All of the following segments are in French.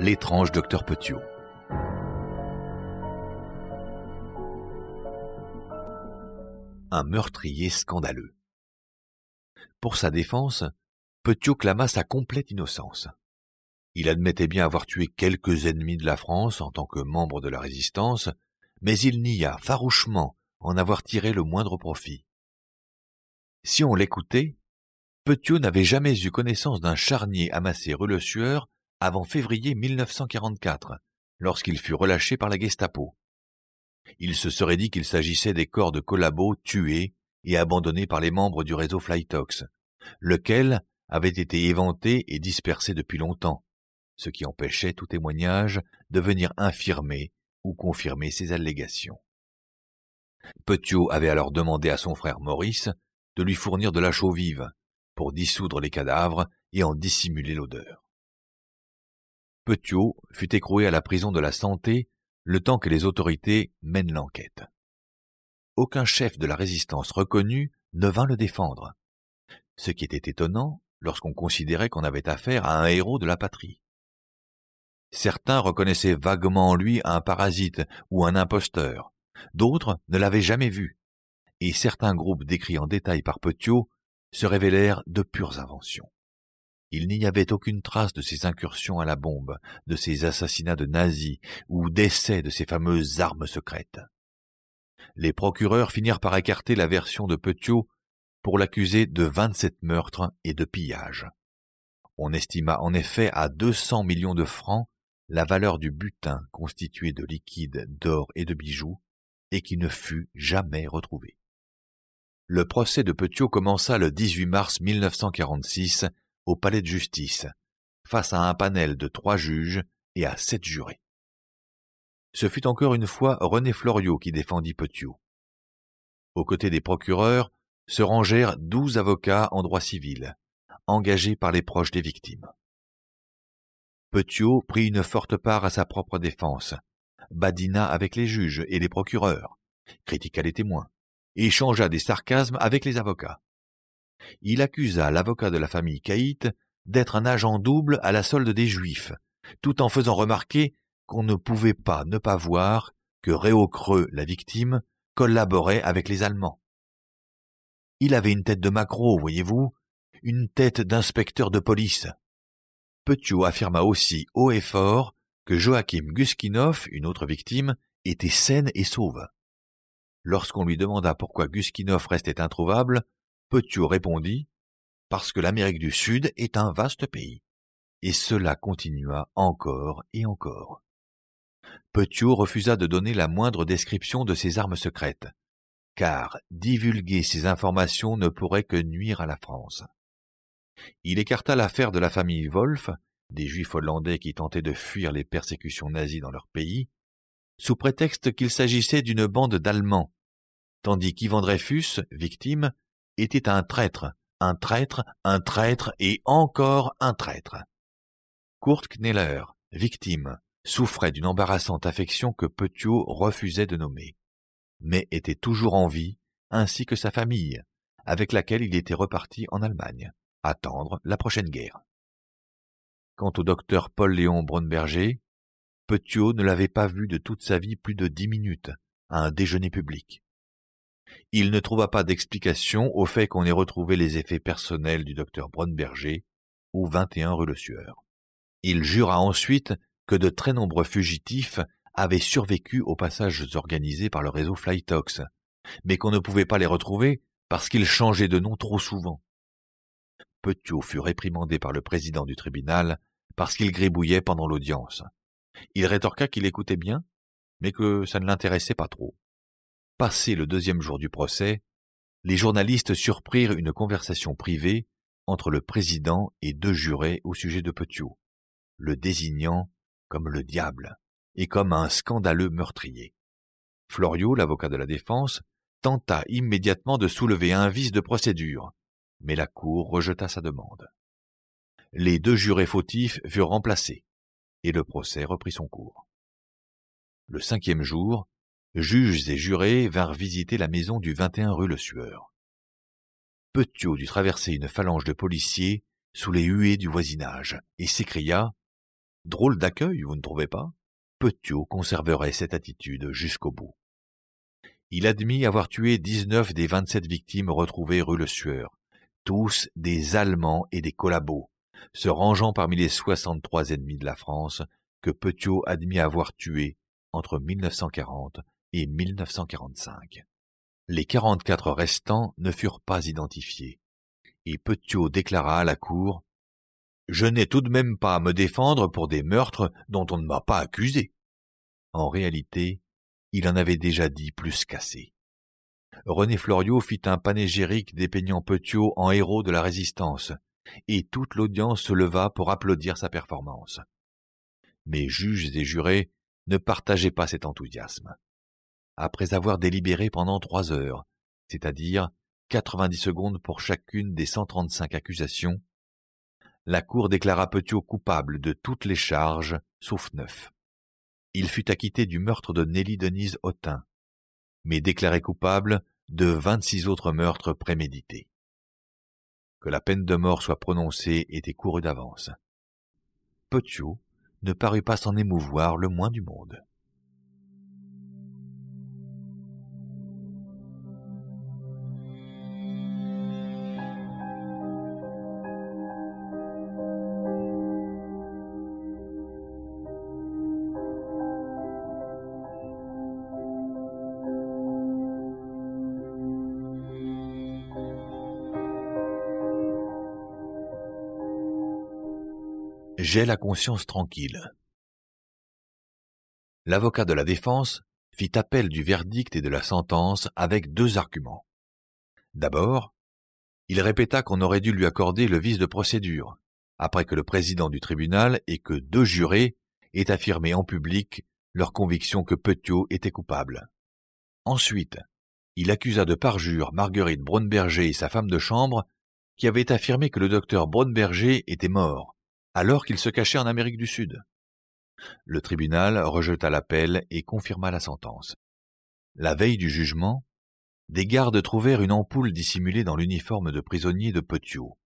l'étrange docteur Petiot. Un meurtrier scandaleux. Pour sa défense, Petiot clama sa complète innocence. Il admettait bien avoir tué quelques ennemis de la France en tant que membre de la résistance, mais il nia farouchement en avoir tiré le moindre profit. Si on l'écoutait, Petiot n'avait jamais eu connaissance d'un charnier amassé rue Le Sueur avant février 1944, lorsqu'il fut relâché par la Gestapo. Il se serait dit qu'il s'agissait des corps de collabos tués et abandonnés par les membres du réseau Flytox, lequel avait été éventé et dispersé depuis longtemps, ce qui empêchait tout témoignage de venir infirmer ou confirmer ces allégations. Petiot avait alors demandé à son frère Maurice de lui fournir de la chaux vive pour dissoudre les cadavres et en dissimuler l'odeur. Petiot fut écroué à la prison de la santé le temps que les autorités mènent l'enquête. Aucun chef de la résistance reconnu ne vint le défendre, ce qui était étonnant lorsqu'on considérait qu'on avait affaire à un héros de la patrie. Certains reconnaissaient vaguement en lui un parasite ou un imposteur, d'autres ne l'avaient jamais vu, et certains groupes décrits en détail par Petiot se révélèrent de pures inventions. Il n'y avait aucune trace de ces incursions à la bombe, de ces assassinats de nazis ou d'essais de ces fameuses armes secrètes. Les procureurs finirent par écarter la version de Petiot pour l'accuser de vingt-sept meurtres et de pillages. On estima en effet à deux cents millions de francs la valeur du butin constitué de liquide, d'or et de bijoux, et qui ne fut jamais retrouvé. Le procès de Petiot commença le 18 mars 1946 au palais de justice, face à un panel de trois juges et à sept jurés. Ce fut encore une fois René Floriot qui défendit Petiot. Aux côtés des procureurs se rangèrent douze avocats en droit civil, engagés par les proches des victimes. Petiot prit une forte part à sa propre défense, badina avec les juges et les procureurs, critiqua les témoins, échangea des sarcasmes avec les avocats il accusa l'avocat de la famille Caït d'être un agent double à la solde des Juifs, tout en faisant remarquer qu'on ne pouvait pas ne pas voir que Réau-Creux, la victime, collaborait avec les Allemands. Il avait une tête de macro, voyez-vous, une tête d'inspecteur de police. Petiot affirma aussi haut et fort que Joachim Guskinov, une autre victime, était saine et sauve. Lorsqu'on lui demanda pourquoi Guskinov restait introuvable, Petiot répondit Parce que l'Amérique du Sud est un vaste pays. Et cela continua encore et encore. Petiot refusa de donner la moindre description de ses armes secrètes, car divulguer ces informations ne pourrait que nuire à la France. Il écarta l'affaire de la famille Wolf, des juifs hollandais qui tentaient de fuir les persécutions nazies dans leur pays, sous prétexte qu'il s'agissait d'une bande d'Allemands, tandis qu'Ivan Dreyfus, victime, était un traître, un traître, un traître et encore un traître. Kurt Kneller, victime, souffrait d'une embarrassante affection que Petiot refusait de nommer, mais était toujours en vie, ainsi que sa famille, avec laquelle il était reparti en Allemagne, attendre la prochaine guerre. Quant au docteur Paul-Léon Brunberger, Petiot ne l'avait pas vu de toute sa vie plus de dix minutes, à un déjeuner public il ne trouva pas d'explication au fait qu'on ait retrouvé les effets personnels du docteur Brunberger au 21 rue Le Sueur. Il jura ensuite que de très nombreux fugitifs avaient survécu aux passages organisés par le réseau Flytox, mais qu'on ne pouvait pas les retrouver parce qu'ils changeaient de nom trop souvent. Petiot fut réprimandé par le président du tribunal parce qu'il gribouillait pendant l'audience. Il rétorqua qu'il écoutait bien, mais que ça ne l'intéressait pas trop. Passé le deuxième jour du procès, les journalistes surprirent une conversation privée entre le président et deux jurés au sujet de Petiot, le désignant comme le diable et comme un scandaleux meurtrier. Floriot, l'avocat de la défense, tenta immédiatement de soulever un vice de procédure, mais la Cour rejeta sa demande. Les deux jurés fautifs furent remplacés, et le procès reprit son cours. Le cinquième jour, juges et jurés vinrent visiter la maison du 21 rue Le Sueur. Petiot dut traverser une phalange de policiers sous les huées du voisinage et s'écria Drôle d'accueil, vous ne trouvez pas? Petiot conserverait cette attitude jusqu'au bout. Il admit avoir tué 19 des 27 victimes retrouvées rue Le Sueur, tous des Allemands et des collabos, se rangeant parmi les 63 ennemis de la France que Petiot admit avoir tués entre 1940 et 1945. Les 44 restants ne furent pas identifiés, et Petiot déclara à la cour Je n'ai tout de même pas à me défendre pour des meurtres dont on ne m'a pas accusé. En réalité, il en avait déjà dit plus qu'assez. René Floriot fit un panégyrique dépeignant Petiot en héros de la résistance, et toute l'audience se leva pour applaudir sa performance. Mais juges et jurés ne partageaient pas cet enthousiasme. Après avoir délibéré pendant trois heures, c'est-à-dire quatre-vingt-dix secondes pour chacune des cent trente-cinq accusations, la Cour déclara Petiot coupable de toutes les charges, sauf neuf. Il fut acquitté du meurtre de Nelly Denise Autin, mais déclaré coupable de vingt-six autres meurtres prémédités. Que la peine de mort soit prononcée était couru d'avance. Petiot ne parut pas s'en émouvoir le moins du monde. J'ai la conscience tranquille. L'avocat de la défense fit appel du verdict et de la sentence avec deux arguments. D'abord, il répéta qu'on aurait dû lui accorder le vice de procédure, après que le président du tribunal et que deux jurés aient affirmé en public leur conviction que Petiot était coupable. Ensuite, il accusa de parjure Marguerite Braunberger et sa femme de chambre, qui avaient affirmé que le docteur Braunberger était mort, alors qu'il se cachait en Amérique du Sud. Le tribunal rejeta l'appel et confirma la sentence. La veille du jugement, des gardes trouvèrent une ampoule dissimulée dans l'uniforme de prisonnier de Petiot.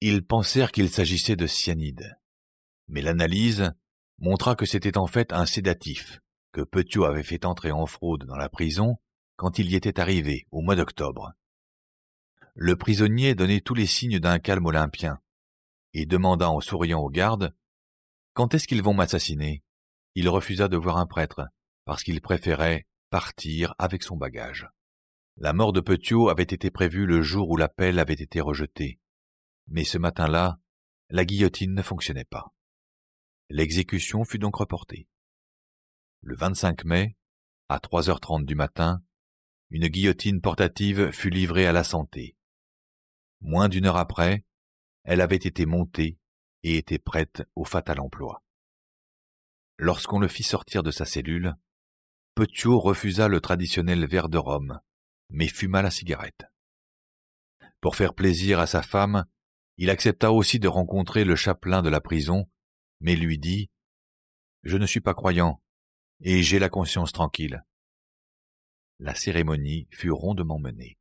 Ils pensèrent qu'il s'agissait de cyanide. Mais l'analyse montra que c'était en fait un sédatif que Petiot avait fait entrer en fraude dans la prison quand il y était arrivé au mois d'octobre. Le prisonnier donnait tous les signes d'un calme olympien, et demanda en souriant aux gardes Quand est-ce qu'ils vont m'assassiner? Il refusa de voir un prêtre, parce qu'il préférait partir avec son bagage. La mort de Petiot avait été prévue le jour où l'appel avait été rejeté. Mais ce matin-là, la guillotine ne fonctionnait pas. L'exécution fut donc reportée. Le 25 mai, à 3h30 du matin, une guillotine portative fut livrée à la santé. Moins d'une heure après, elle avait été montée et était prête au fatal emploi. Lorsqu'on le fit sortir de sa cellule, Petiot refusa le traditionnel verre de rhum, mais fuma la cigarette. Pour faire plaisir à sa femme, il accepta aussi de rencontrer le chapelain de la prison, mais lui dit Je ne suis pas croyant, et j'ai la conscience tranquille. La cérémonie fut rondement menée.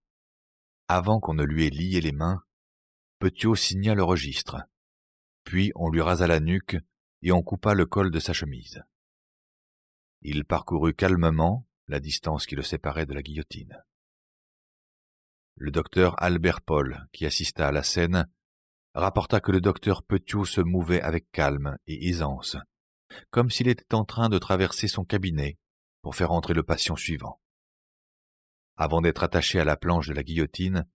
Avant qu'on ne lui ait lié les mains, Petiot signa le registre. Puis on lui rasa la nuque et on coupa le col de sa chemise. Il parcourut calmement la distance qui le séparait de la guillotine. Le docteur Albert Paul, qui assista à la scène, rapporta que le docteur Petiot se mouvait avec calme et aisance, comme s'il était en train de traverser son cabinet pour faire entrer le patient suivant. Avant d'être attaché à la planche de la guillotine,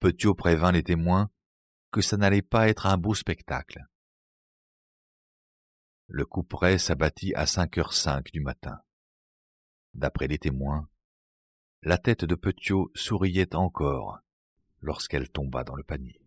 Petiot prévint les témoins que ça n'allait pas être un beau spectacle. Le couperet s'abattit à cinq heures cinq du matin. D'après les témoins, la tête de Petiot souriait encore lorsqu'elle tomba dans le panier.